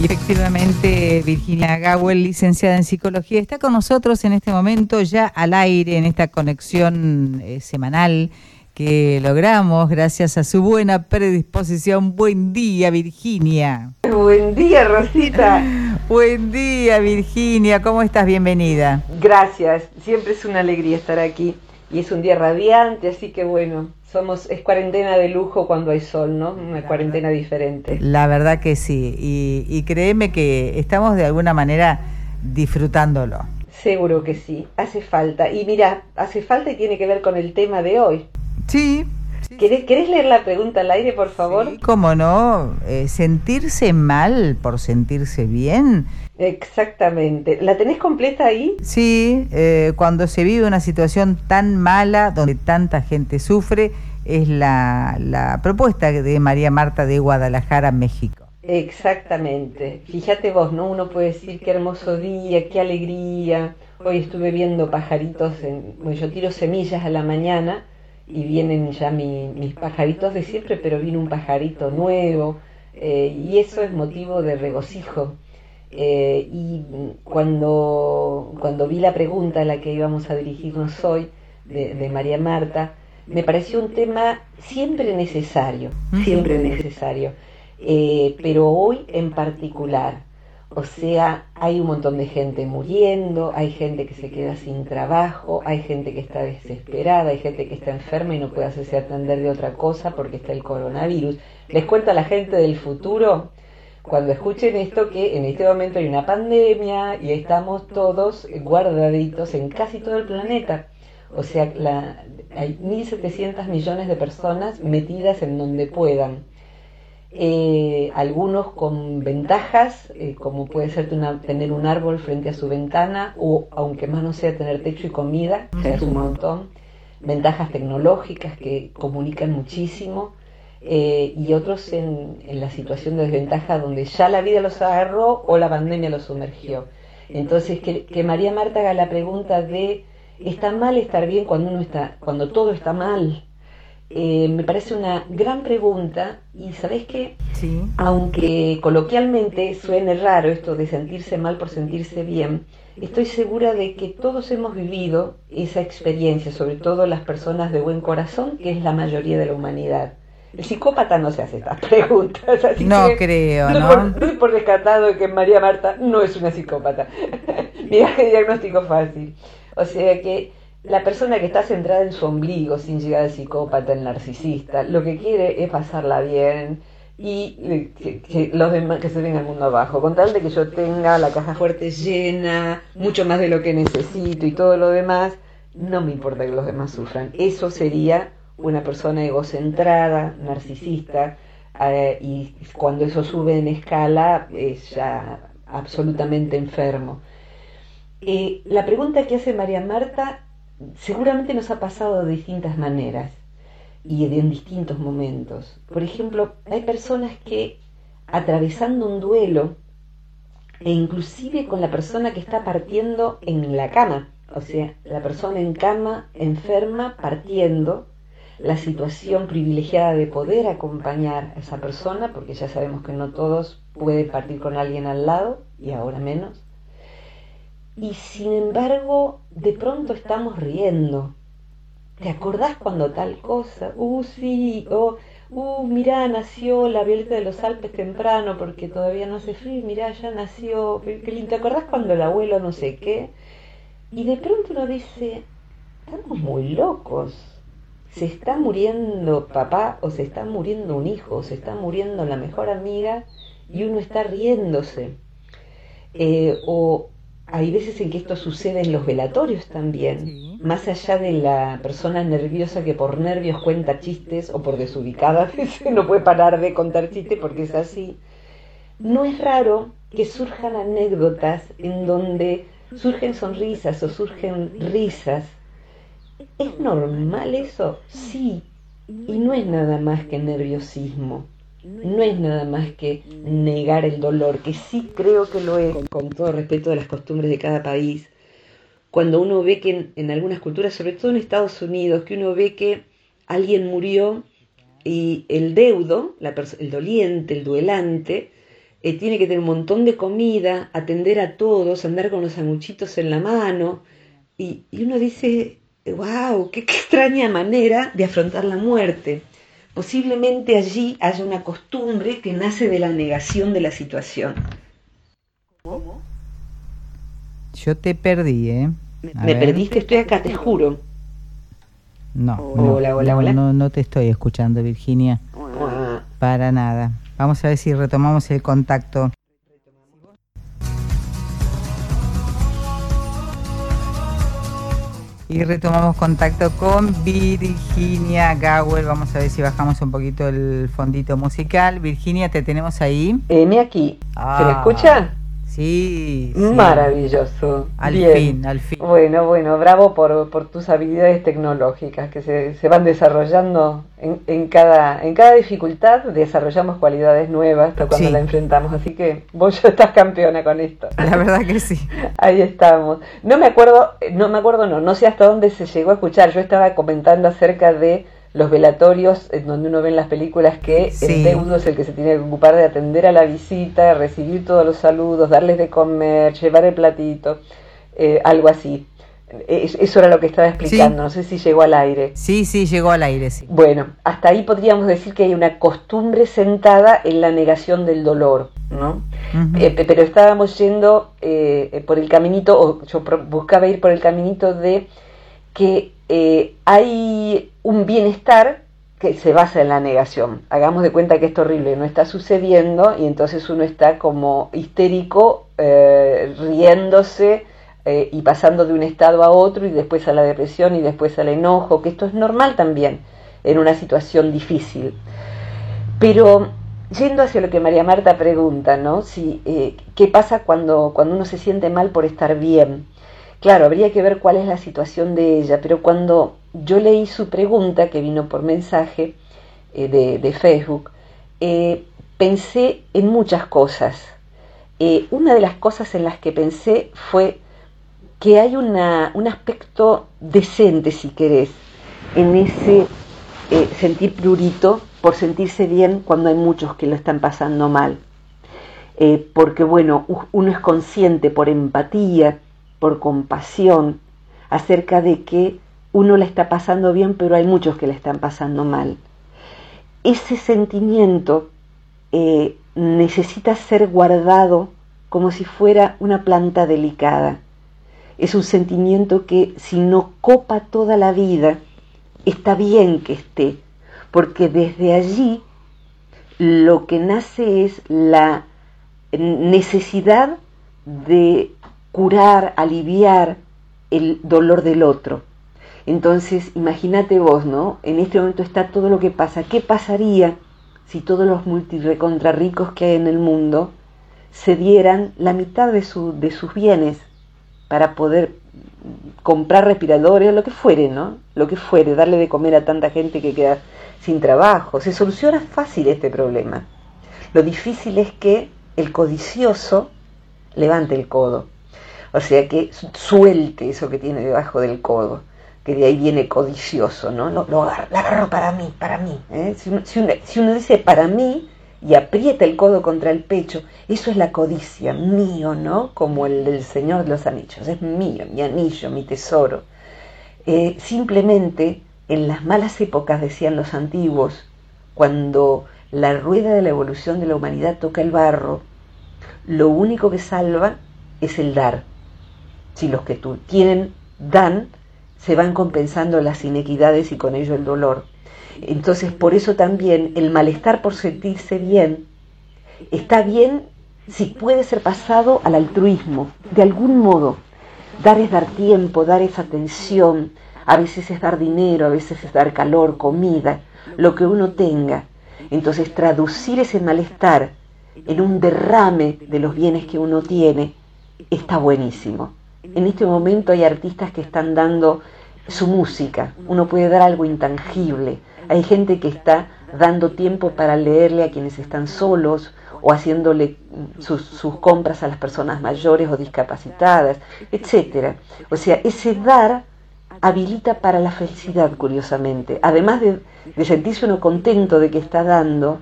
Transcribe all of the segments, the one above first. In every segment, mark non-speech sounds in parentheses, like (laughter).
Y efectivamente, Virginia Gawel, licenciada en psicología, está con nosotros en este momento ya al aire en esta conexión eh, semanal que logramos gracias a su buena predisposición. Buen día, Virginia. Buen día, Rosita. (laughs) Buen día, Virginia. ¿Cómo estás? Bienvenida. Gracias. Siempre es una alegría estar aquí. Y es un día radiante, así que bueno, somos es cuarentena de lujo cuando hay sol, ¿no? Una cuarentena diferente. La verdad que sí. Y, y créeme que estamos de alguna manera disfrutándolo. Seguro que sí. Hace falta. Y mira, hace falta y tiene que ver con el tema de hoy. Sí. ¿Querés, ¿Querés, leer la pregunta al aire, por favor? Sí, ¿Cómo no? Eh, ¿Sentirse mal por sentirse bien? Exactamente. ¿La tenés completa ahí? Sí, eh, cuando se vive una situación tan mala, donde tanta gente sufre, es la, la propuesta de María Marta de Guadalajara, México. Exactamente. Fíjate vos, ¿no? Uno puede decir qué hermoso día, qué alegría. Hoy estuve viendo pajaritos, en, bueno, yo tiro semillas a la mañana y vienen ya mi, mis pajaritos de siempre, pero viene un pajarito nuevo eh, y eso es motivo de regocijo. Eh, y cuando, cuando vi la pregunta a la que íbamos a dirigirnos hoy de, de María Marta, me pareció un tema siempre necesario, siempre necesario, eh, pero hoy en particular. O sea, hay un montón de gente muriendo, hay gente que se queda sin trabajo, hay gente que está desesperada, hay gente que está enferma y no puede hacerse atender de otra cosa porque está el coronavirus. Les cuento a la gente del futuro, cuando escuchen esto, que en este momento hay una pandemia y estamos todos guardaditos en casi todo el planeta. O sea, la, hay 1.700 millones de personas metidas en donde puedan. Eh, algunos con ventajas, eh, como puede ser tener un árbol frente a su ventana, o aunque más no sea tener techo y comida, que es un montón, ventajas tecnológicas que comunican muchísimo, eh, y otros en, en, la situación de desventaja donde ya la vida los agarró o la pandemia los sumergió. Entonces, que, que María Marta haga la pregunta de, ¿está mal estar bien cuando uno está, cuando todo está mal? Eh, me parece una gran pregunta y sabes que sí. aunque coloquialmente suene raro esto de sentirse mal por sentirse bien, estoy segura de que todos hemos vivido esa experiencia, sobre todo las personas de buen corazón, que es la mayoría de la humanidad. El psicópata no se hace estas preguntas. Así no que, creo, no. Por, doy por descartado que María Marta no es una psicópata. (laughs) Mira qué diagnóstico fácil. O sea que la persona que está centrada en su ombligo, sin llegar al psicópata, el narcisista, lo que quiere es pasarla bien y que, que, los demás que se vengan al mundo abajo, con tal de que yo tenga la caja fuerte llena, mucho más de lo que necesito y todo lo demás, no me importa que los demás sufran. Eso sería una persona egocentrada, narcisista, eh, y cuando eso sube en escala es ya absolutamente enfermo. Eh, la pregunta que hace María Marta seguramente nos ha pasado de distintas maneras y en distintos momentos. Por ejemplo, hay personas que atravesando un duelo e inclusive con la persona que está partiendo en la cama, o sea, la persona en cama, enferma, partiendo, la situación privilegiada de poder acompañar a esa persona, porque ya sabemos que no todos pueden partir con alguien al lado, y ahora menos, y sin embargo de pronto estamos riendo. ¿Te acordás cuando tal cosa? Uh, sí, oh, uh, mirá, nació la violeta de los Alpes temprano porque todavía no hace frío, mirá, ya nació, ¿te acordás cuando el abuelo no sé qué? Y de pronto uno dice, estamos muy locos. Se está muriendo papá o se está muriendo un hijo, o se está muriendo la mejor amiga y uno está riéndose. Eh, o hay veces en que esto sucede en los velatorios también, sí. más allá de la persona nerviosa que por nervios cuenta chistes o por desubicada (laughs) no puede parar de contar chistes porque es así. No es raro que surjan anécdotas en donde surgen sonrisas o surgen risas ¿Es normal eso? Sí. Y no es nada más que nerviosismo. No es nada más que negar el dolor, que sí creo que lo es, con todo respeto de las costumbres de cada país. Cuando uno ve que en, algunas culturas, sobre todo en Estados Unidos, que uno ve que alguien murió y el deudo, el doliente, el duelante, eh, tiene que tener un montón de comida, atender a todos, andar con los sanguchitos en la mano. Y, uno dice, wow, qué, extraña manera de afrontar la muerte. Posiblemente allí haya una costumbre que nace de la negación de la situación. Yo te perdí, ¿eh? Me perdiste, estoy acá, te juro. No, hola, hola, hola. No, no te estoy escuchando, Virginia. Para nada. Vamos a ver si retomamos el contacto. Y retomamos contacto con Virginia Gawel. Vamos a ver si bajamos un poquito el fondito musical. Virginia, ¿te tenemos ahí? M aquí. ¿Se me ah. escucha? Sí, Maravilloso. Al fin, al fin. Bueno, bueno, bravo por, por tus habilidades tecnológicas que se, se van desarrollando en, en, cada, en cada dificultad. Desarrollamos cualidades nuevas cuando la enfrentamos. Así que vos ya estás campeona con esto. La verdad que sí. (laughs) Ahí estamos. No me acuerdo, no me acuerdo, no, no sé hasta dónde se llegó a escuchar. Yo estaba comentando acerca de los velatorios, en donde uno ve en las películas que el deudo es el que se tiene que ocupar de atender a la visita, recibir todos los saludos, darles de comer, llevar el platito, eh, algo así. Eso era lo que estaba explicando, no sé si llegó al aire. Sí, sí, llegó al aire, sí. Bueno, hasta ahí podríamos decir que hay una costumbre sentada en la negación del dolor, ¿no? Eh, pero estábamos yendo eh, por el caminito, o yo buscaba ir por el caminito de que eh, hay un bienestar que se basa en la negación. Hagamos de cuenta que esto horrible no está sucediendo y entonces uno está como histérico, eh, riéndose eh, y pasando de un estado a otro y después a la depresión y después al enojo, que esto es normal también en una situación difícil. Pero yendo hacia lo que María Marta pregunta, ¿no? Si, ¿Qué pasa cuando, cuando uno se siente mal por estar bien? Claro, habría que ver cuál es la situación de ella, pero cuando yo leí su pregunta, que vino por mensaje eh, de, Facebook, eh, pensé en muchas cosas. Eh, una de las cosas en las que pensé fue que hay un aspecto decente, si querés, en ese sentir prurito por sentirse bien cuando hay muchos que lo están pasando mal. porque bueno, uno es consciente por empatía, por compasión acerca de que uno la está pasando bien, pero hay muchos que la están pasando mal. Ese sentimiento eh, necesita ser guardado como si fuera una planta delicada. Es un sentimiento que si no copa toda la vida, está bien que esté, porque desde allí lo que nace es la necesidad de curar, aliviar el dolor del otro. Entonces, imagínate vos, ¿no? En este momento está todo lo que pasa. ¿Qué pasaría si todos los multirecontra ricos que hay en el mundo se dieran la mitad de, de sus bienes para poder comprar respiradores lo que fuere, ¿no? Lo que fuere, darle de comer a tanta gente que queda sin trabajo. Se soluciona fácil este problema. Lo difícil es que el codicioso levante el codo o sea que suelte eso que tiene debajo del codo, que de ahí viene codicioso, ¿no? Lo, lo agarro, para mí, para mí. ¿eh? Si, uno, dice para mí y aprieta el codo contra el pecho, eso es la codicia, mío, ¿no? Como el del Señor de los Anillos, es mío, mi anillo, mi tesoro. Eh, simplemente en las malas épocas, decían los antiguos, cuando la rueda de la evolución de la humanidad toca el barro, lo único que salva es el dar si los que tú tienen dan, se van compensando las inequidades y con ello el dolor. Entonces, por eso también el malestar por sentirse bien está bien si puede ser pasado al altruismo, de algún modo. Dar es dar tiempo, dar es atención, a veces es dar dinero, a veces es dar calor, comida, lo que uno tenga. Entonces, traducir ese malestar en un derrame de los bienes que uno tiene está buenísimo. En este momento hay artistas que están dando su música, uno puede dar algo intangible. Hay gente que está dando tiempo para leerle a quienes están solos o haciéndole sus, compras a las personas mayores o discapacitadas, etc. O sea, ese dar habilita para la felicidad, curiosamente. Además de, sentirse uno contento de que está dando,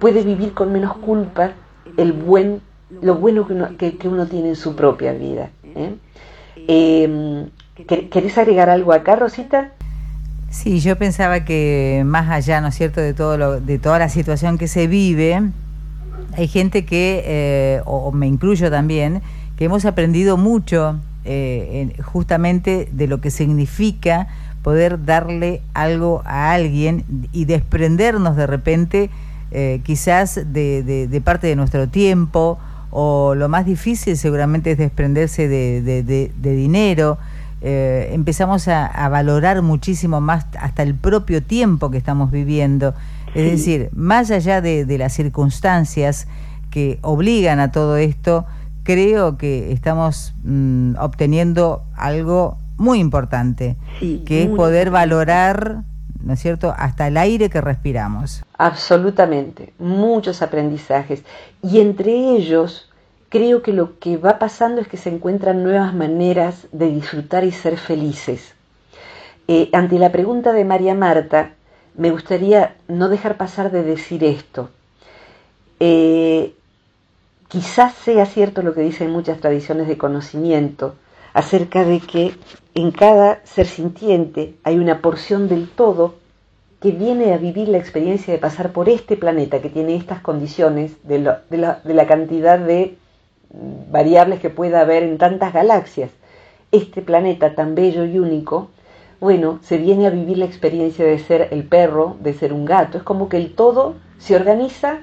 puede vivir con menos culpa el buen, lo bueno que uno, que, uno tiene en su propia vida. ¿eh? Em, ¿Querés agregar algo acá, Rosita? Sí, yo pensaba que más allá, ¿no es cierto?, de, todo lo, de toda la situación que se vive, hay gente que, eh, o me incluyo también, que hemos aprendido mucho eh, justamente de lo que significa poder darle algo a alguien y desprendernos de repente eh, quizás de, parte de nuestro tiempo o lo más difícil seguramente es desprenderse de, dinero. empezamos a, valorar muchísimo más hasta el propio tiempo que estamos viviendo. Es decir, más allá de, las circunstancias que obligan a todo esto, creo que estamos mm, obteniendo algo muy importante, que es poder valorar, ¿no es cierto?, hasta el aire que respiramos. Absolutamente, muchos aprendizajes. Y entre ellos, creo que lo que va pasando es que se encuentran nuevas maneras de disfrutar y ser felices. Eh, ante la pregunta de María Marta, me gustaría no dejar pasar de decir esto. Eh, quizás sea cierto lo que dicen muchas tradiciones de conocimiento acerca de que en cada ser sintiente hay una porción del todo que viene a vivir la experiencia de pasar por este planeta que tiene estas condiciones de, de la cantidad de variables que pueda haber en tantas galaxias. Este planeta tan bello y único bueno, se viene a vivir la experiencia de ser el perro, de ser un gato. Es como que el todo se organiza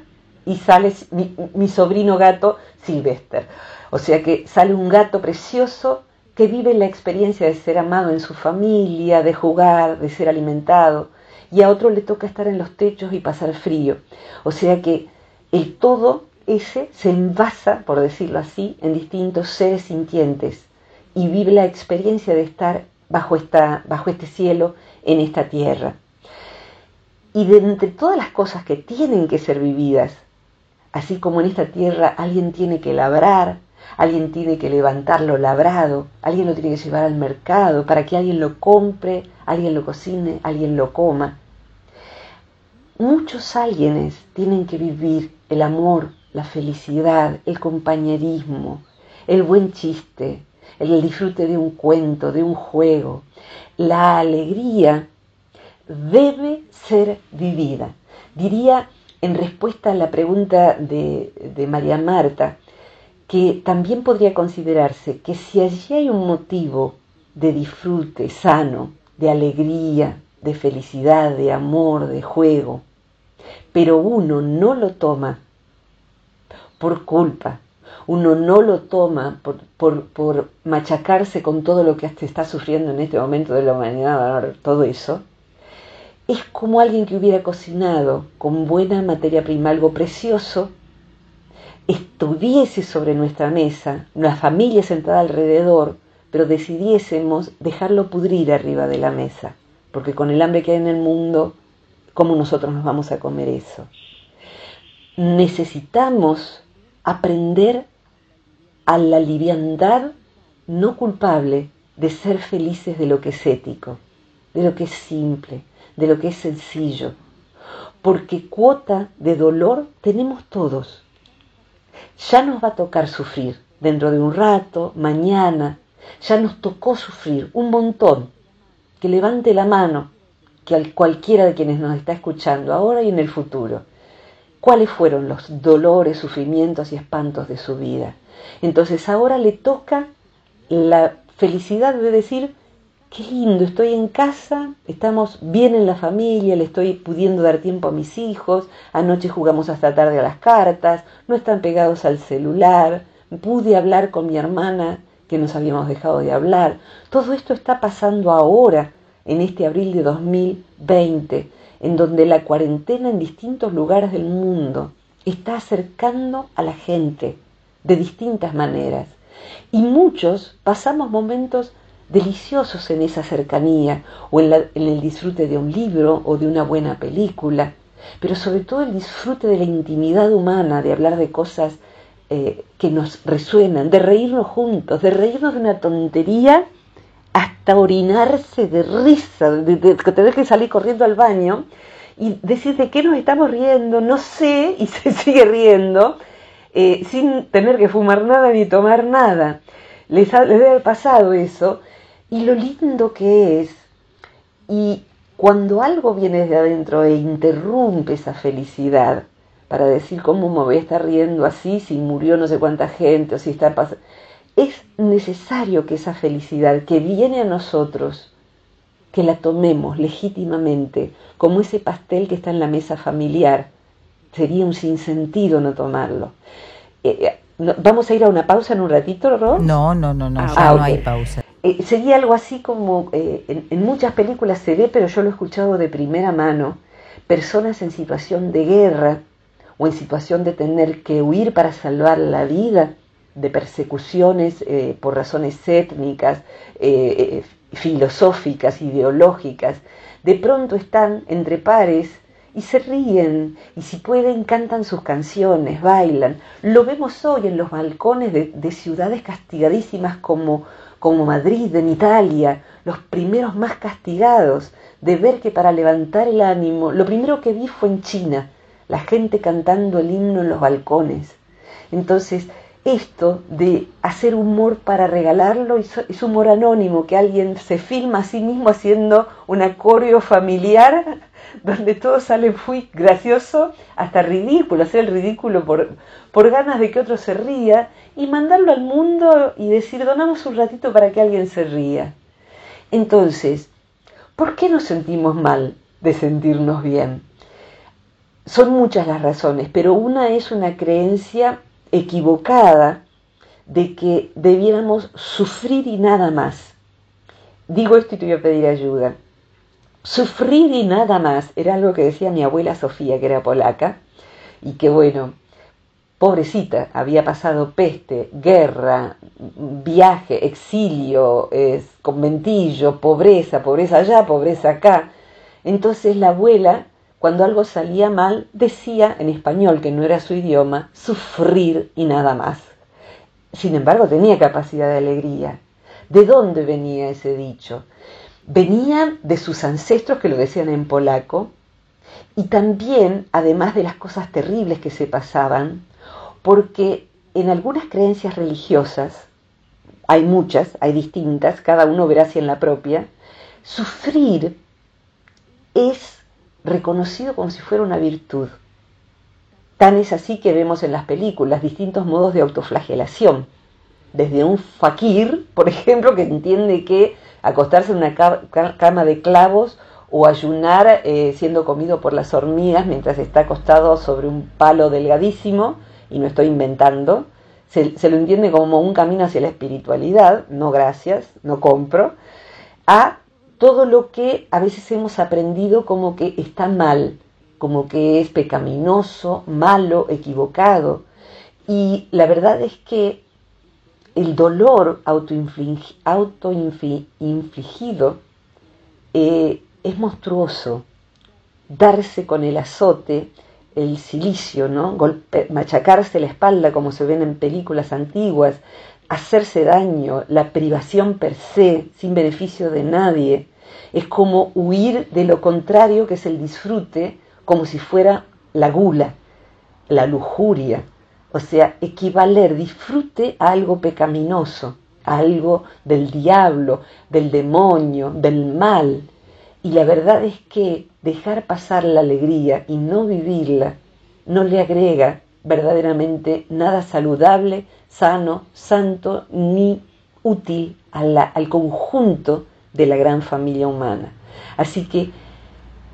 y sale mi, sobrino gato Sylvester. O sea que sale un gato precioso que vive la experiencia de ser amado en su familia, de jugar, de ser alimentado, y a otro le toca estar en los techos y pasar frío. O sea que el todo ese se envasa, por decirlo así, en distintos seres sintientes y vive la experiencia de estar bajo, esta, bajo este cielo, en esta tierra. Y de entre todas las cosas que tienen que ser vividas, así como en esta tierra alguien tiene que labrar, alguien tiene que levantar lo labrado, alguien lo tiene que llevar al mercado para que alguien lo compre, alguien lo cocine, alguien lo coma. Muchos alguienes tienen que vivir el amor, la felicidad, el compañerismo, el buen chiste, el disfrute de un cuento, de un juego. La alegría debe ser vivida. Diría en respuesta a la pregunta de, de María Marta, que también podría considerarse que si allí hay un motivo de disfrute sano, de alegría, de felicidad, de amor, de juego, pero uno no lo toma por culpa, uno no lo toma por, por, machacarse con todo lo que se está sufriendo en este momento de la humanidad, todo eso, es como alguien que hubiera cocinado con buena materia prima algo precioso, estuviese sobre nuestra mesa, una familia sentada alrededor, pero decidiésemos dejarlo pudrir arriba de la mesa, porque con el hambre que hay en el mundo, ¿cómo nosotros nos vamos a comer eso? Necesitamos aprender a la liviandad no culpable de ser felices de lo que es ético, de lo que es simple, de lo que es sencillo, porque cuota de dolor tenemos todos. Ya nos va a tocar sufrir dentro de un rato, mañana, ya nos tocó sufrir un montón. Que levante la mano, que cualquiera de quienes nos está escuchando ahora y en el futuro, cuáles fueron los dolores, sufrimientos y espantos de su vida entonces ahora le toca la felicidad de decir, qué lindo, estoy en casa, estamos bien en la familia, le estoy pudiendo dar tiempo a mis hijos, anoche jugamos hasta tarde a las cartas, no están pegados al celular, pude hablar con mi hermana que nos habíamos dejado de hablar. Todo esto está pasando ahora, en este abril de 2020, en donde la cuarentena en distintos lugares del mundo está acercando a la gente de distintas maneras. Y muchos pasamos momentos deliciosos en esa cercanía o en, el disfrute de un libro o de una buena película, pero sobre todo el disfrute de la intimidad humana, de hablar de cosas eh, que nos resuenan, de reírnos juntos, de reírnos de una tontería hasta orinarse de risa, de, tener que salir corriendo al baño y decir de qué nos estamos riendo, no sé, (laughs) y se sigue riendo, eh, sin tener que fumar nada ni tomar nada. Les, les debe haber pasado eso, y lo lindo que es, y cuando algo viene desde adentro e interrumpe esa felicidad, para decir cómo me voy a estar riendo así si murió no sé cuánta gente o si está pasando es necesario que esa felicidad que viene a nosotros, que la tomemos legítimamente, como ese pastel que está en la mesa familiar. Sería un sinsentido no tomarlo. Eh, eh, ¿Vamos a ir a una pausa en un ratito, Ron? No, no, no, no, ah, no hay pausa. Eh, sería algo así como, en muchas películas se ve, pero yo lo he escuchado de primera mano, personas en situación de guerra o en situación de tener que huir para salvar la vida de persecuciones eh, por razones étnicas, eh, eh, filosóficas, ideológicas, de pronto están entre pares y se ríen y si pueden cantan sus canciones, bailan. Lo vemos hoy en los balcones de, ciudades castigadísimas como, como Madrid, en Italia, los primeros más castigados, de ver que para levantar el ánimo, lo primero que vi fue en China, la gente cantando el himno en los balcones. Entonces, esto de hacer humor para regalarlo es humor anónimo, que alguien se filma a sí mismo haciendo un acorio familiar (laughs) donde todo sale muy gracioso, hasta ridículo, hacer el ridículo por, por ganas de que otro se ría y mandarlo al mundo y decir, donamos un ratito para que alguien se ría. Entonces, ¿por qué nos sentimos mal de sentirnos bien? Son muchas las razones, pero una es una creencia equivocada de que debiéramos sufrir y nada más. Digo esto y te voy a pedir ayuda. Sufrir y nada más era algo que decía mi abuela Sofía, que era polaca, y que bueno, pobrecita, había pasado peste, guerra, viaje, exilio, conventillo, pobreza, pobreza allá, pobreza acá. Entonces la abuela cuando algo salía mal, decía en español, que no era su idioma, sufrir y nada más. Sin embargo, tenía capacidad de alegría. ¿De dónde venía ese dicho? Venía de sus ancestros que lo decían en polaco y también, además de las cosas terribles que se pasaban, porque en algunas creencias religiosas, hay muchas, hay distintas, cada uno verá si en la propia, sufrir es reconocido como si fuera una virtud. Tan es así que vemos en las películas distintos modos de autoflagelación. Desde un fakir, por ejemplo, que entiende que acostarse en una cama de clavos o ayunar eh, siendo comido por las hormigas mientras está acostado sobre un palo delgadísimo, y no estoy inventando, se, se, lo entiende como un camino hacia la espiritualidad, no gracias, no compro, a todo lo que a veces hemos aprendido como que está mal, como que es pecaminoso, malo, equivocado. Y la verdad es que el dolor autoinfligido eh, es monstruoso. Darse con el azote, el silicio, ¿no? machacarse la espalda como se ven en películas antiguas, hacerse daño, la privación per se, sin beneficio de nadie, es como huir de lo contrario que es el disfrute, como si fuera la gula, la lujuria. O sea, equivaler disfrute a algo pecaminoso, a algo del diablo, del demonio, del mal. Y la verdad es que dejar pasar la alegría y no vivirla no le agrega verdaderamente nada saludable, sano, santo ni útil al conjunto de la gran familia humana. Así que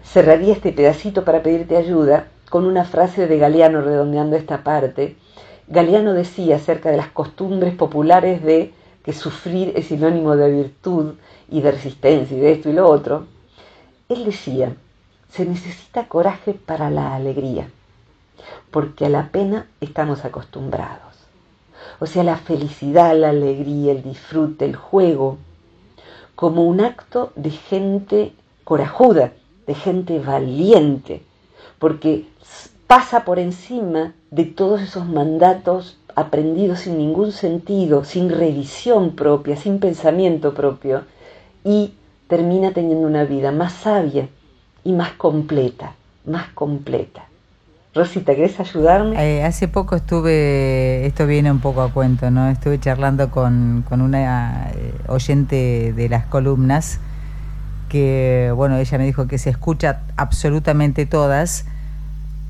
cerraría este pedacito para pedirte ayuda con una frase de Galeano redondeando esta parte. Galeano decía acerca de las costumbres populares de que sufrir es sinónimo de virtud y de resistencia y de esto y lo otro. Él decía, se necesita coraje para la alegría, porque a la pena estamos acostumbrados. O sea, la felicidad, la alegría, el disfrute, el juego, como un acto de gente corajuda, de gente valiente, porque pasa por encima de todos esos mandatos aprendidos sin ningún sentido, sin revisión propia, sin pensamiento propio, y termina teniendo una vida más sabia y más completa, más completa. Rosita, ¿querés ayudarme? Eh, hace poco estuve, esto viene un poco a cuento, ¿no? Estuve charlando con, con una eh, oyente de las columnas que, bueno, ella me dijo que se escucha absolutamente todas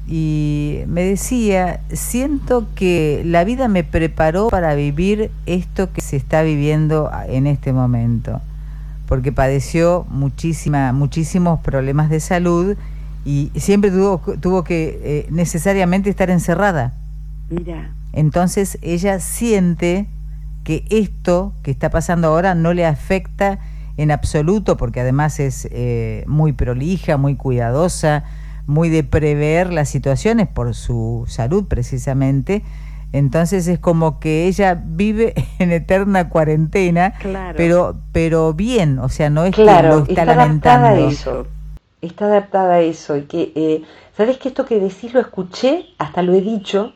y me decía, siento que la vida me preparó para vivir esto que se está viviendo en este momento, porque padeció muchísima, muchísimos problemas de salud y siempre tuvo, tuvo que eh, necesariamente estar encerrada. Mira. Entonces ella siente que esto que está pasando ahora no le afecta en absoluto, porque además es eh, muy prolija, muy cuidadosa, muy de prever las situaciones por su salud precisamente. Entonces es como que ella vive (laughs) en eterna cuarentena, pero pero bien, o sea, no es claro, que lo está, lamentando. eso está adaptada a eso y que, eh, ¿sabes que esto que decís lo escuché, hasta lo he dicho,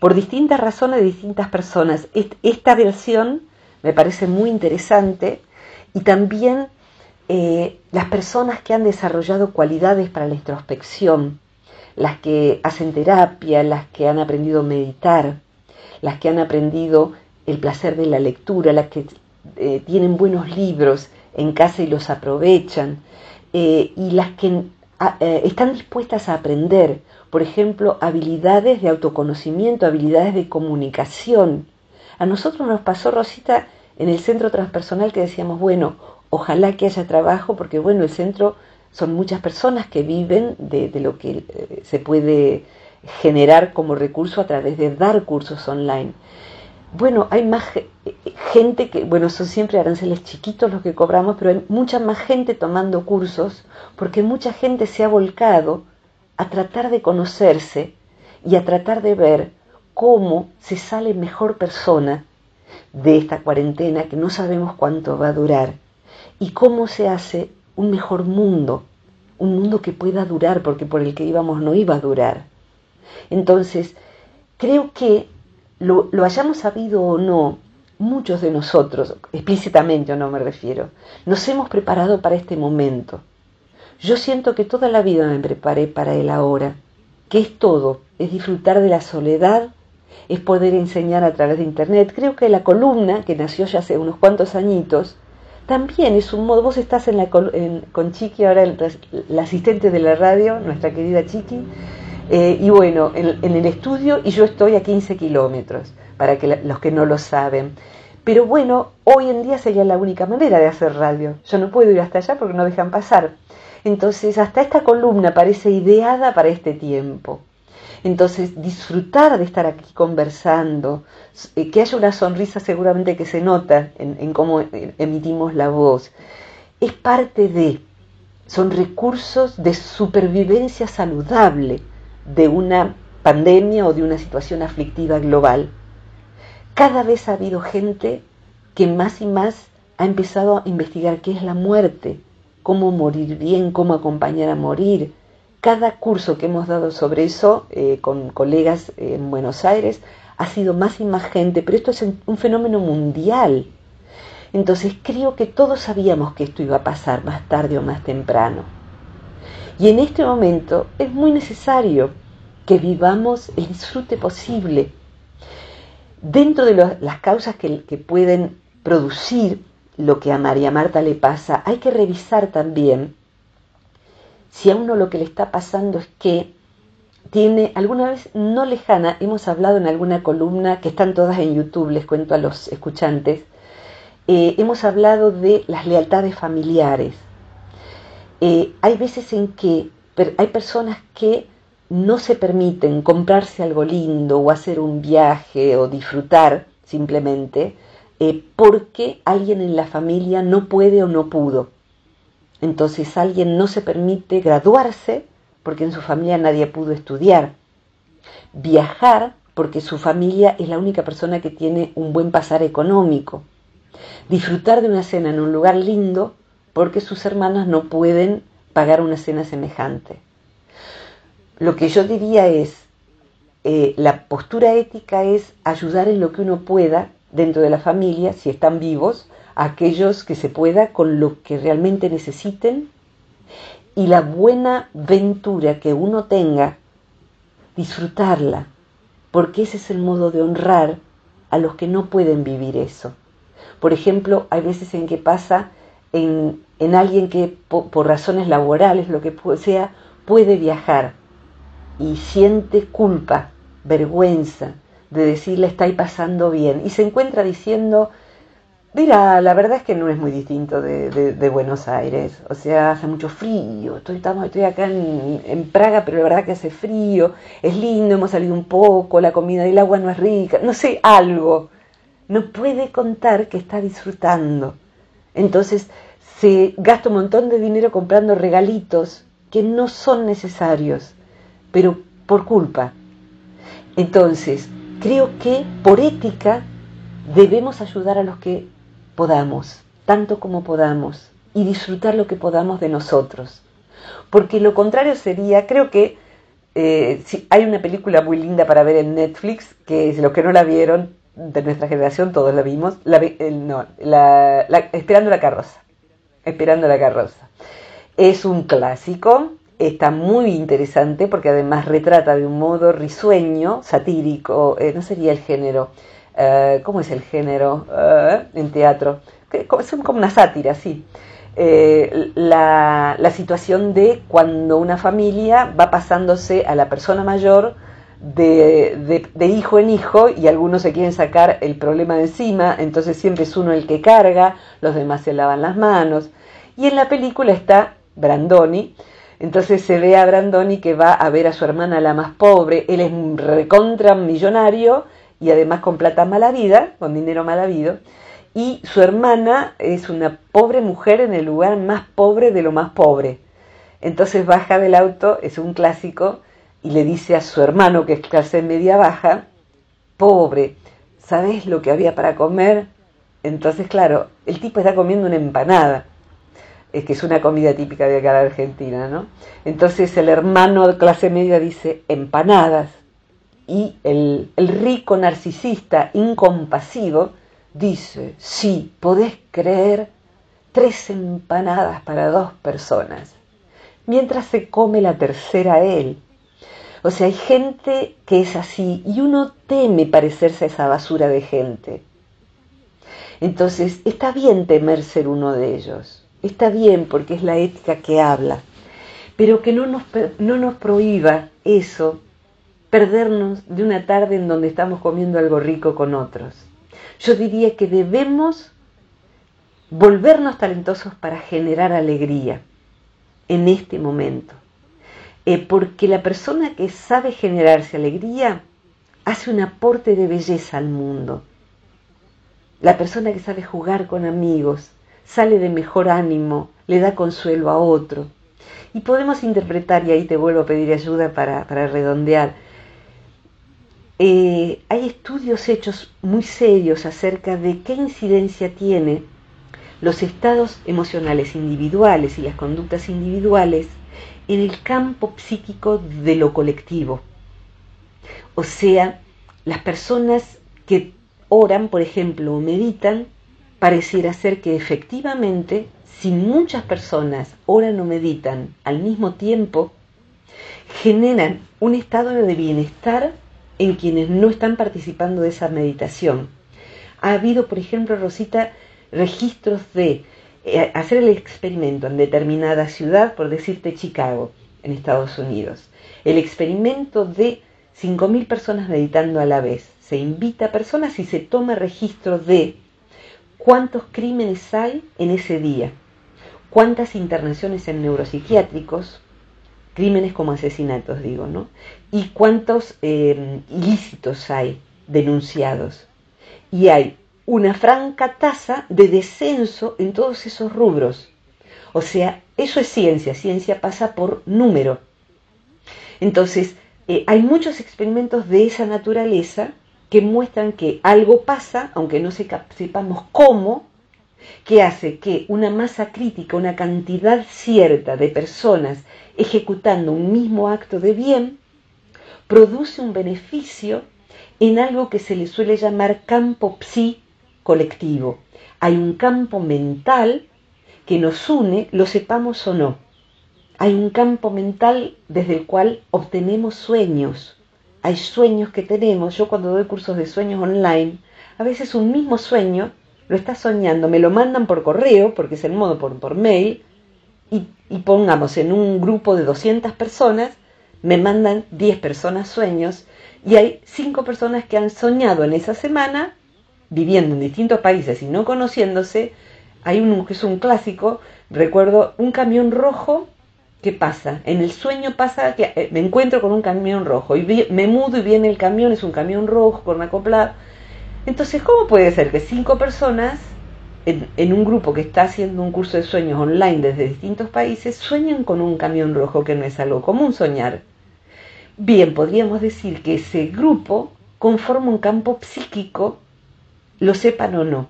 por distintas razones de distintas personas? Esta versión me parece muy interesante y también eh, las personas que han desarrollado cualidades para la introspección, las que hacen terapia, las que han aprendido a meditar, las que han aprendido el placer de la lectura, las que eh, tienen buenos libros en casa y los aprovechan, eh, y las que ah, eh, están dispuestas a aprender, por ejemplo, habilidades de autoconocimiento, habilidades de comunicación. A nosotros nos pasó, Rosita, en el centro transpersonal que decíamos, bueno, ojalá que haya trabajo, porque bueno, el centro son muchas personas que viven de, lo que eh, se puede generar como recurso a través de dar cursos online bueno, hay más gente que, bueno, son siempre aranceles chiquitos los que cobramos, pero hay mucha más gente tomando cursos porque mucha gente se ha volcado a tratar de conocerse y a tratar de ver cómo se sale mejor persona de esta cuarentena que no sabemos cuánto va a durar y cómo se hace un mejor mundo, un mundo que pueda durar porque por el que íbamos no iba a durar. Entonces, creo que lo, hayamos sabido o no, muchos de nosotros, explícitamente o no me refiero, nos hemos preparado para este momento. Yo siento que toda la vida me preparé para él ahora, que es todo, es disfrutar de la soledad, es poder enseñar a través de Internet. Creo que la columna, que nació ya hace unos cuantos añitos, también es un modo, vos estás en la, con Chiqui, ahora el, la asistente de la radio, nuestra querida Chiqui, eh, y bueno, en, el estudio y yo estoy a 15 kilómetros, para que los que no lo saben. Pero bueno, hoy en día sería la única manera de hacer radio. Yo no puedo ir hasta allá porque no dejan pasar. Entonces, hasta esta columna parece ideada para este tiempo. Entonces, disfrutar de estar aquí conversando, eh, que haya una sonrisa seguramente que se nota en, cómo eh, emitimos la voz, es parte de, son recursos de supervivencia saludable de una pandemia o de una situación aflictiva global. Cada vez ha habido gente que más y más ha empezado a investigar qué es la muerte, cómo morir bien, cómo acompañar a morir. Cada curso que hemos dado sobre eso eh, con colegas en Buenos Aires ha sido más y más gente, pero esto es un fenómeno mundial. Entonces creo que todos sabíamos que esto iba a pasar más tarde o más temprano. Y en este momento es muy necesario que vivamos el disfrute posible. Dentro de las causas que, pueden producir lo que a María Marta le pasa, hay que revisar también si a uno lo que le está pasando es que tiene, alguna vez no lejana, hemos hablado en alguna columna que están todas en YouTube, les cuento a los escuchantes, eh, hemos hablado de las lealtades familiares. Eh, hay veces en que hay personas que no se permiten comprarse algo lindo o hacer un viaje o disfrutar simplemente eh, porque alguien en la familia no puede o no pudo. Entonces alguien no se permite graduarse porque en su familia nadie pudo estudiar. Viajar porque su familia es la única persona que tiene un buen pasar económico. disfrutar de una cena en un lugar lindo porque sus hermanas no pueden pagar una cena semejante. Lo que yo diría es, eh, la postura ética es ayudar en lo que uno pueda dentro de la familia, si están vivos, a aquellos que se pueda con lo que realmente necesiten y la buena ventura que uno tenga, disfrutarla, porque ese es el modo de honrar a los que no pueden vivir eso. Por ejemplo, hay veces en que pasa en, alguien que por, razones laborales, lo que sea, puede viajar y siente culpa, vergüenza de decirle está pasando bien y se encuentra diciendo, mira, la verdad es que no es muy distinto de, Buenos Aires, o sea, hace mucho frío, estoy, estamos, estoy acá en, en, Praga, pero la verdad que hace frío, es lindo, hemos salido un poco, la comida y el agua no es rica, no sé, algo. No puede contar que está disfrutando. Entonces se gasta un montón de dinero comprando regalitos que no son necesarios, pero por culpa. Entonces, creo que por ética debemos ayudar a los que podamos, tanto como podamos, y disfrutar lo que podamos de nosotros. Porque lo contrario sería, creo que eh, si hay una película muy linda para ver en Netflix, que los que no la vieron, de nuestra generación, todos la vimos, la, no, la, Esperando la carroza. Esperando la carroza. Es un clásico, está muy interesante porque además retrata de un modo risueño, satírico, eh, no sería el género, eh, ¿cómo es el género eh, en teatro? Es como una sátira, sí. la, la situación de cuando una familia va pasándose a la persona mayor de, hijo en hijo y algunos se quieren sacar el problema de encima, entonces siempre es uno el que carga, los demás se lavan las manos. Y en la película está Brandoni, entonces se ve a Brandoni que va a ver a su hermana la más pobre, él es un recontra millonario y además con plata mala vida, con dinero mal habido, y su hermana es una pobre mujer en el lugar más pobre de lo más pobre. Entonces baja del auto, es un clásico, y le dice a su hermano, que es clase media baja, pobre, ¿sabes lo que había para comer? Entonces, claro, el tipo está comiendo una empanada, es que es una comida típica de acá de Argentina, ¿no? Entonces el hermano de clase media dice empanadas y el, el rico narcisista incompasivo dice, sí, podés creer tres empanadas para dos personas, mientras se come la tercera él o sea, hay gente que es así y uno teme parecerse a esa basura de gente. Entonces, está bien temer ser uno de ellos. Está bien porque es la ética que habla. Pero que no nos, no nos prohíba eso, perdernos de una tarde en donde estamos comiendo algo rico con otros. Yo diría que debemos volvernos talentosos para generar alegría en este momento. Eh, porque la persona que sabe generarse alegría hace un aporte de belleza al mundo. La persona que sabe jugar con amigos sale de mejor ánimo, le da consuelo a otro. Y podemos interpretar, y ahí te vuelvo a pedir ayuda para, redondear, eh, hay estudios hechos muy serios acerca de qué incidencia tiene los estados emocionales individuales y las conductas individuales en el campo psíquico de lo colectivo. O sea, las personas que oran, por ejemplo, o meditan, pareciera ser que efectivamente, si muchas personas oran o meditan al mismo tiempo, generan un estado de bienestar en quienes no están participando de esa meditación. Ha habido, por ejemplo, Rosita, registros de hacer el experimento en determinada ciudad, por decirte Chicago, en Estados Unidos. El experimento de 5.000 personas meditando a la vez. Se invita a personas y se toma registro de cuántos crímenes hay en ese día, cuántas internaciones en neuropsiquiátricos, crímenes como asesinatos, digo, ¿no? Y cuántos eh, ilícitos hay denunciados. Y hay una franca tasa de descenso en todos esos rubros. O sea, eso es ciencia, ciencia pasa por número. Entonces, eh, hay muchos experimentos de esa naturaleza que muestran que algo pasa, aunque no sepamos cómo, que hace que una masa crítica, una cantidad cierta de personas ejecutando un mismo acto de bien, produce un beneficio en algo que se le suele llamar campo psi colectivo. Hay un campo mental que nos une, lo sepamos o no. Hay un campo mental desde el cual obtenemos sueños. Hay sueños que tenemos. Yo cuando doy cursos de sueños online, a veces un mismo sueño lo está soñando, me lo mandan por correo, porque es el modo por, por mail, y, y pongamos en un grupo de 200 personas, me mandan 10 personas sueños, y hay 5 personas que han soñado en esa semana, viviendo en distintos países y no conociéndose, hay uno que es un clásico, recuerdo un camión rojo ¿Qué pasa? En el sueño pasa que eh, me encuentro con un camión rojo y me mudo y viene el camión, es un camión rojo con acoplado. Entonces, ¿cómo puede ser que cinco personas en, un grupo que está haciendo un curso de sueños online desde distintos países sueñen con un camión rojo que no es algo común soñar? Bien, podríamos decir que ese grupo conforma un campo psíquico, lo sepan o no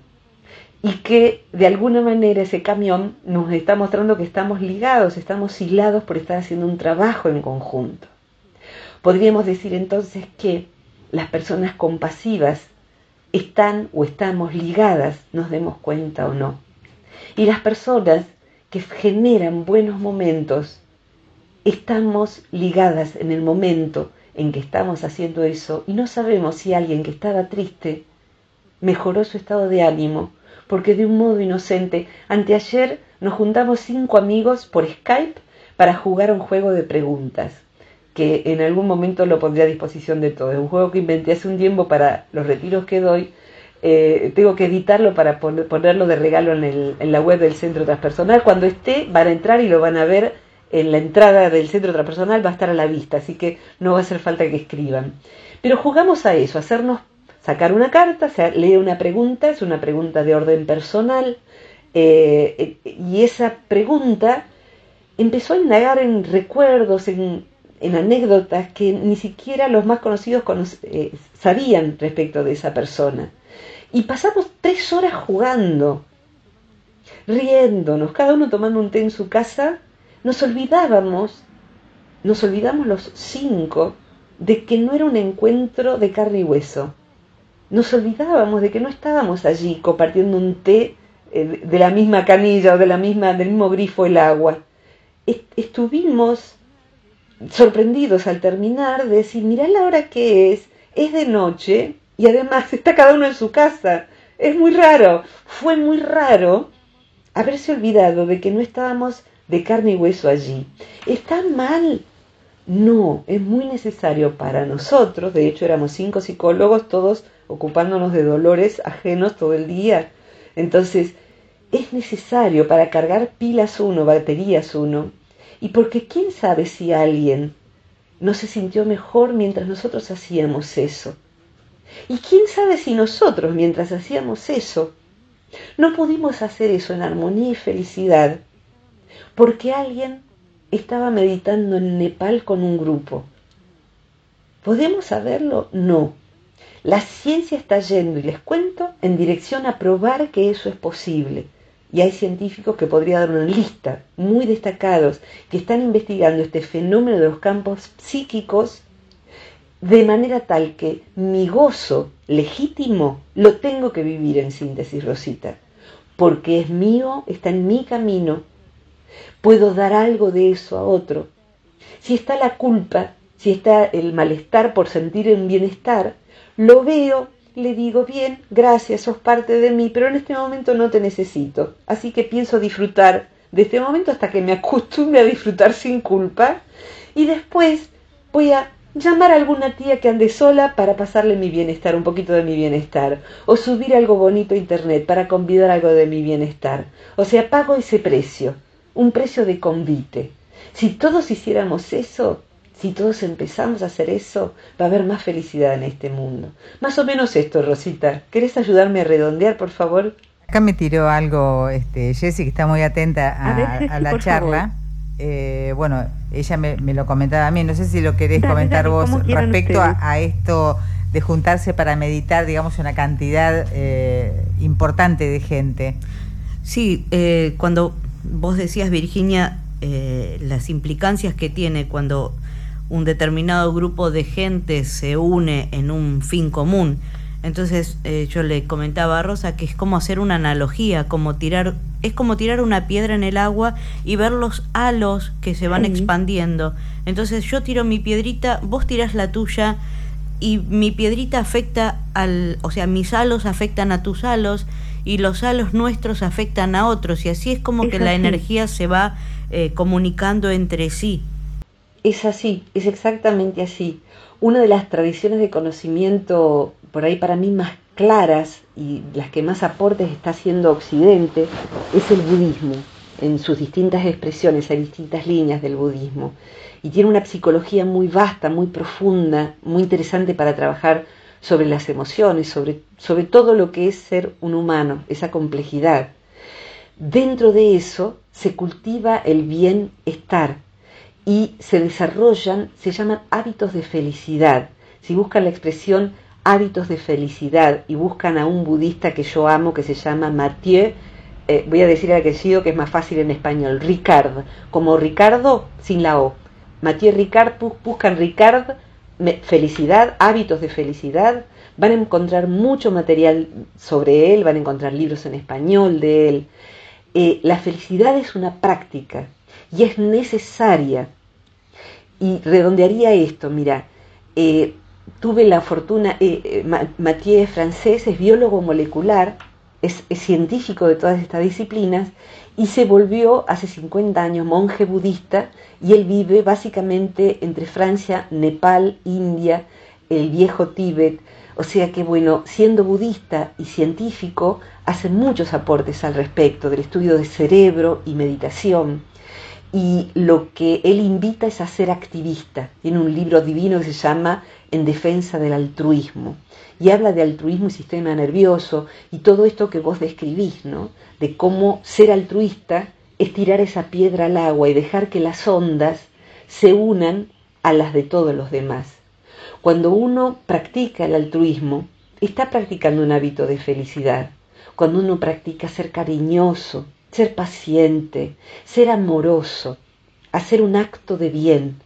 y que de alguna manera ese camión nos está mostrando que estamos ligados, estamos hilados por estar haciendo un trabajo en conjunto. Podríamos decir entonces que las personas compasivas están o estamos ligadas, nos demos cuenta o no. Y las personas que generan buenos momentos, estamos ligadas en el momento en que estamos haciendo eso y no sabemos si alguien que estaba triste mejoró su estado de ánimo porque de un modo inocente, anteayer nos juntamos cinco amigos por Skype para jugar un juego de preguntas, que en algún momento lo pondré a disposición de todos. Un juego que inventé hace un tiempo para los retiros que doy. Eh, tengo que editarlo para ponerlo de regalo en la web del Centro Transpersonal. Cuando esté, van a entrar y lo van a ver en la entrada del Centro Transpersonal, va a estar a la vista, así que no va a hacer falta que escriban. Pero jugamos a eso, a hacernos sacar una carta, se lee una pregunta, es una pregunta de orden personal, eh, y esa pregunta empezó a indagar en recuerdos, en, anécdotas que ni siquiera los más conocidos eh, sabían respecto de esa persona. Y pasamos tres horas jugando, riéndonos, cada uno tomando un té en su casa, nos olvidábamos, nos olvidamos los cinco, de que no era un encuentro de carne y hueso, nos olvidábamos de que no estábamos allí compartiendo un té eh, de la misma canilla o de la misma, del mismo grifo el agua. Estuvimos sorprendidos al terminar de decir, mirá la hora que es, es de noche y además está cada uno en su casa. Es muy raro, fue muy raro haberse olvidado de que no estábamos de carne y hueso allí. Está mal no, es muy necesario para nosotros, de hecho éramos cinco psicólogos, todos ocupándonos de dolores ajenos todo el día. Entonces, es necesario para cargar pilas uno, baterías uno, y porque quién sabe si alguien no se sintió mejor mientras nosotros hacíamos eso. Y quién sabe si nosotros, mientras hacíamos eso, no pudimos hacer eso en armonía y felicidad, porque alguien estaba meditando en Nepal con un grupo. ¿Podemos saberlo? No. La ciencia está yendo, y les cuento, en dirección a probar que eso es posible. Y hay científicos que podría dar una lista, muy destacados, que están investigando este fenómeno de los campos psíquicos de manera tal que mi gozo legítimo lo tengo que vivir en síntesis, Rosita, porque es mío, está en mi camino puedo dar algo de eso a otro. Si está la culpa, si está el malestar por sentir un bienestar, lo veo, le digo, bien, gracias, sos parte de mí, pero en este momento no te necesito. Así que pienso disfrutar de este momento hasta que me acostumbre a disfrutar sin culpa y después voy a llamar a alguna tía que ande sola para pasarle mi bienestar, un poquito de mi bienestar, o subir algo bonito a internet para convidar algo de mi bienestar. O sea, pago ese precio un precio de convite. Si todos hiciéramos eso, si todos empezamos a hacer eso, va a haber más felicidad en este mundo. Más o menos esto, Rosita. ¿Querés ayudarme a redondear, por favor? Acá me tiró algo, este, Jessy, que está muy atenta a, la charla. Eh, bueno, ella me, lo comentaba a mí, no sé si lo querés comentar vos respecto a, esto de juntarse para meditar, digamos, una cantidad eh, importante de gente. Sí, eh, cuando vos decías, Virginia, eh, las implicancias que tiene cuando un determinado grupo de gente se une en un fin común. Entonces eh, yo le comentaba a Rosa que es como hacer una analogía, como tirar, es como tirar una piedra en el agua y ver los halos que se van expandiendo. Entonces yo tiro mi piedrita, vos tirás la tuya y mi piedrita afecta al, o sea, mis halos afectan a tus halos y los halos nuestros afectan a otros y así es como que la energía se va eh, comunicando entre sí. Es así, es exactamente así. Una de las tradiciones de conocimiento por ahí para mí más claras y las que más aportes está haciendo Occidente es el budismo en sus distintas expresiones, hay distintas líneas del budismo y tiene una psicología muy vasta, muy profunda, muy interesante para trabajar sobre las emociones, sobre, sobre todo lo que es ser un humano, esa complejidad. Dentro de eso se cultiva el bienestar y se desarrollan, se llaman hábitos de felicidad. Si buscan la expresión hábitos de felicidad y buscan a un budista que yo amo que se llama Mathieu, eh, voy a decir el apellido que es más fácil en español, Ricard, como Ricardo sin la O. Mathieu Ricard, buscan Ricard felicidad, hábitos de felicidad, van a encontrar mucho material sobre él, van a encontrar libros en español de él. Eh, la felicidad es una práctica y es necesaria. Y redondearía esto, mira, eh, tuve la fortuna, eh, Mathieu francés, es biólogo molecular, es, es, científico de todas estas disciplinas y se volvió hace 50 años monje budista y él vive básicamente entre Francia, Nepal, India, el viejo Tíbet. O sea que, bueno, siendo budista y científico, hace muchos aportes al respecto del estudio de cerebro y meditación. Y lo que él invita es a ser activista. Tiene un libro divino que se llama En defensa del altruismo y habla de altruismo y sistema nervioso y todo esto que vos describís, ¿no? De cómo ser altruista es tirar esa piedra al agua y dejar que las ondas se unan a las de todos los demás. Cuando uno practica el altruismo, está practicando un hábito de felicidad. Cuando uno practica ser cariñoso, ser paciente, ser amoroso, hacer un acto de bien,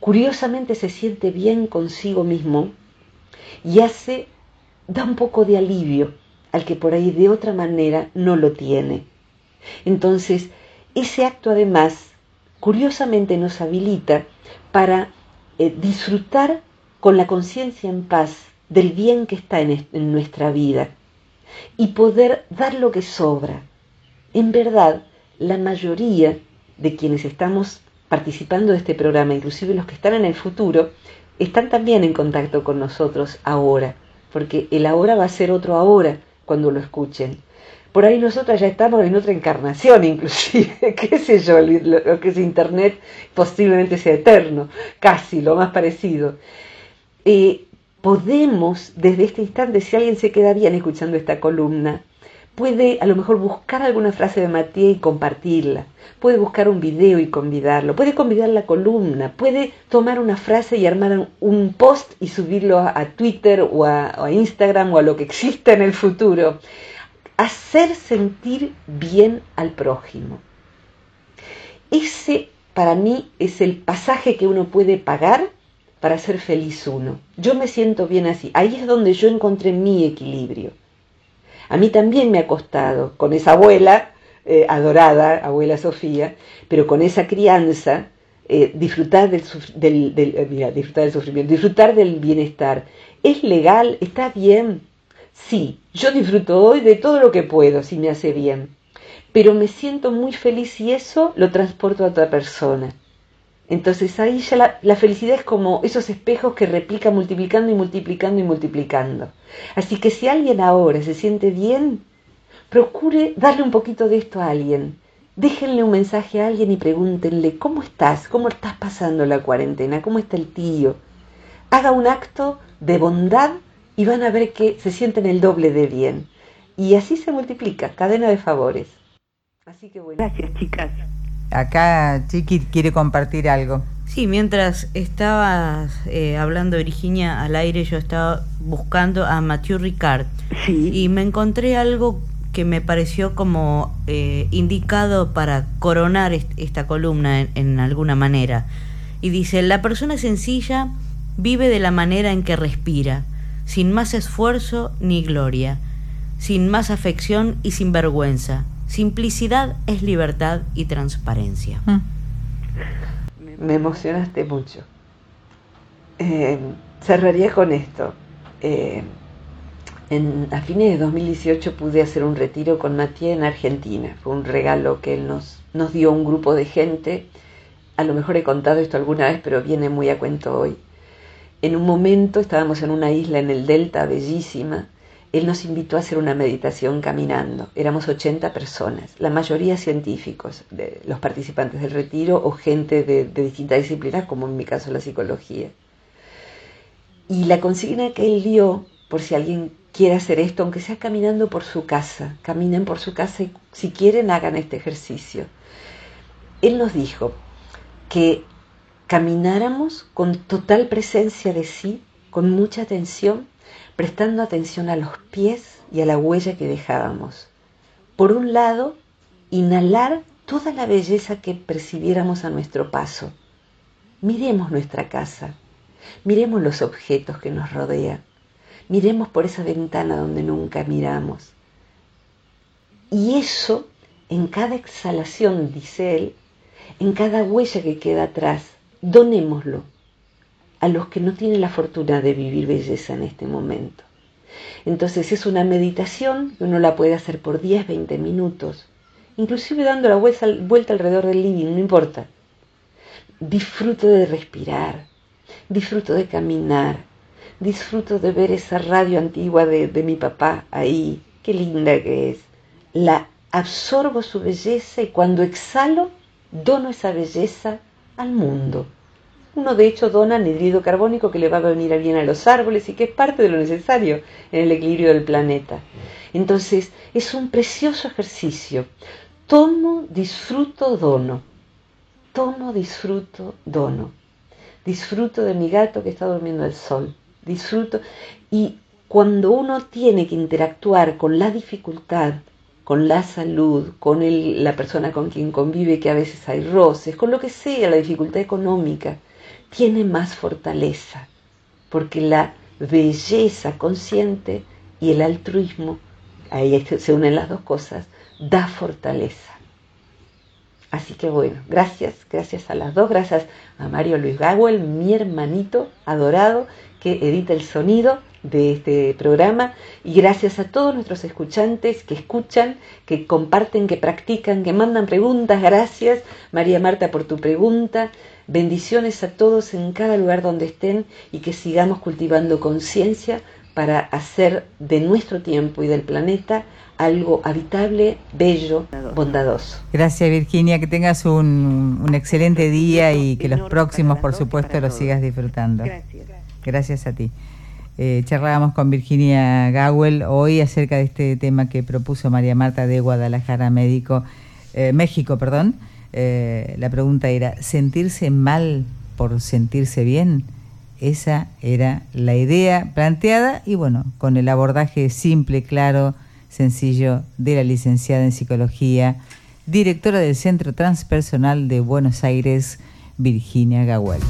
curiosamente se siente bien consigo mismo y hace, da un poco de alivio al que por ahí de otra manera no lo tiene. Entonces, ese acto además, curiosamente nos habilita para eh, disfrutar con la conciencia en paz del bien que está en, en nuestra vida y poder dar lo que sobra. En verdad, la mayoría de quienes estamos participando de este programa, inclusive los que están en el futuro, están también en contacto con nosotros ahora, porque el ahora va a ser otro ahora cuando lo escuchen. Por ahí nosotros ya estamos en otra encarnación, (laughs) inclusive, qué sé yo, lo que es Internet posiblemente sea eterno, casi lo más parecido. Eh, podemos, desde este instante, si alguien se queda bien escuchando esta columna, puede a lo mejor buscar alguna frase de Matías y compartirla, puede buscar un video y convidarlo, puede convidar la columna, puede tomar una frase y armar un post y subirlo a, Twitter o a, Instagram o a lo que exista en el futuro. Hacer sentir bien al prójimo. Ese para mí es el pasaje que uno puede pagar para ser feliz uno. Yo me siento bien así. Ahí es donde yo encontré mi equilibrio. A mí también me ha costado, con esa abuela eh, adorada, abuela Sofía, pero con esa crianza, eh, disfrutar, del, eh, disfrutar del sufrimiento, disfrutar del bienestar. ¿Es legal? ¿Está bien? Sí, yo disfruto hoy de todo lo que puedo, si me hace bien, pero me siento muy feliz y eso lo transporto a otra persona. Entonces ahí ya la, felicidad es como esos espejos que replican multiplicando y multiplicando y multiplicando. Así que si alguien ahora se siente bien, procure darle un poquito de esto a alguien. Déjenle un mensaje a alguien y pregúntenle, ¿cómo estás? ¿Cómo estás pasando la cuarentena? ¿Cómo está el tío? Haga un acto de bondad y van a ver que se sienten el doble de bien. Y así se multiplica, cadena de favores. Así que bueno. Gracias, chicas. Acá Chiqui quiere compartir algo. Sí, mientras estaba eh, hablando Virginia al aire, yo estaba buscando a Mathieu Ricard. Sí. Y me encontré algo que me pareció como eh, indicado para coronar esta columna en, alguna manera. Y dice, la persona sencilla vive de la manera en que respira, sin más esfuerzo ni gloria, sin más afección y sin vergüenza. Simplicidad es libertad y transparencia. Mm. Me emocionaste mucho. Eh, cerraría con esto. Eh, en, a fines de 2018 pude hacer un retiro con Matías en Argentina. Fue un regalo que él nos, nos dio un grupo de gente. A lo mejor he contado esto alguna vez, pero viene muy a cuento hoy. En un momento estábamos en una isla en el Delta, bellísima. Él nos invitó a hacer una meditación caminando. Éramos 80 personas, la mayoría científicos, de los participantes del retiro o gente de, de distintas disciplinas, como en mi caso la psicología. Y la consigna que él dio, por si alguien quiere hacer esto, aunque sea caminando por su casa, caminen por su casa y si quieren hagan este ejercicio. Él nos dijo que camináramos con total presencia de sí, con mucha atención, prestando atención a los pies y a la huella que dejábamos. Por un lado, inhalar toda la belleza que percibiéramos a nuestro paso. Miremos nuestra casa, miremos los objetos que nos rodean miremos por esa ventana donde nunca miramos. Y eso, en cada exhalación, dice él, en cada huella que queda atrás, donémoslo a los que no tienen la fortuna de vivir belleza en este momento. Entonces es una meditación que uno la puede hacer por 10, 20 minutos, inclusive dando la vuelta, alrededor del living, no importa. Disfruto de respirar, disfruto de caminar, disfruto de ver esa radio antigua de, mi papá ahí, qué linda que es. La absorbo su belleza y cuando exhalo, dono esa belleza al mundo. Uno de hecho dona anhidrido carbónico que le va a venir bien a los árboles y que es parte de lo necesario en el equilibrio del planeta. Entonces, es un precioso ejercicio. Tomo, disfruto, dono. Tomo, disfruto, dono. Disfruto de mi gato que está durmiendo al sol disfruto. Y cuando uno tiene que interactuar con la dificultad, con la salud, con la persona con quien convive, que a veces hay roces, con lo que sea, la dificultad económica, tiene más fortaleza, porque la belleza consciente y el altruismo, ahí (laughs) se unen las dos cosas, da fortaleza. Así que bueno, gracias, gracias a las dos, gracias a Mario Luis Gawel, mi hermanito adorado, que edita el sonido de este programa y gracias a todos nuestros escuchantes que escuchan, que comparten, que practican, que mandan preguntas. Gracias María Marta por tu pregunta. Bendiciones a todos en cada lugar donde estén y que sigamos cultivando conciencia para hacer de nuestro tiempo y del planeta algo habitable, bello, bondadoso. Gracias Virginia, que tengas un, un excelente día y que los próximos, por supuesto, los sigas disfrutando. Gracias. Gracias a ti. Eh, charlábamos con Virginia Gawel hoy acerca de este tema que propuso María Marta de Guadalajara, médico, eh, México, perdón. Eh, la pregunta era, ¿sentirse mal por sentirse bien? Esa era la idea planteada y bueno, con el abordaje simple, claro, sencillo de la licenciada en psicología, directora del Centro Transpersonal de Buenos Aires, Virginia Gawel.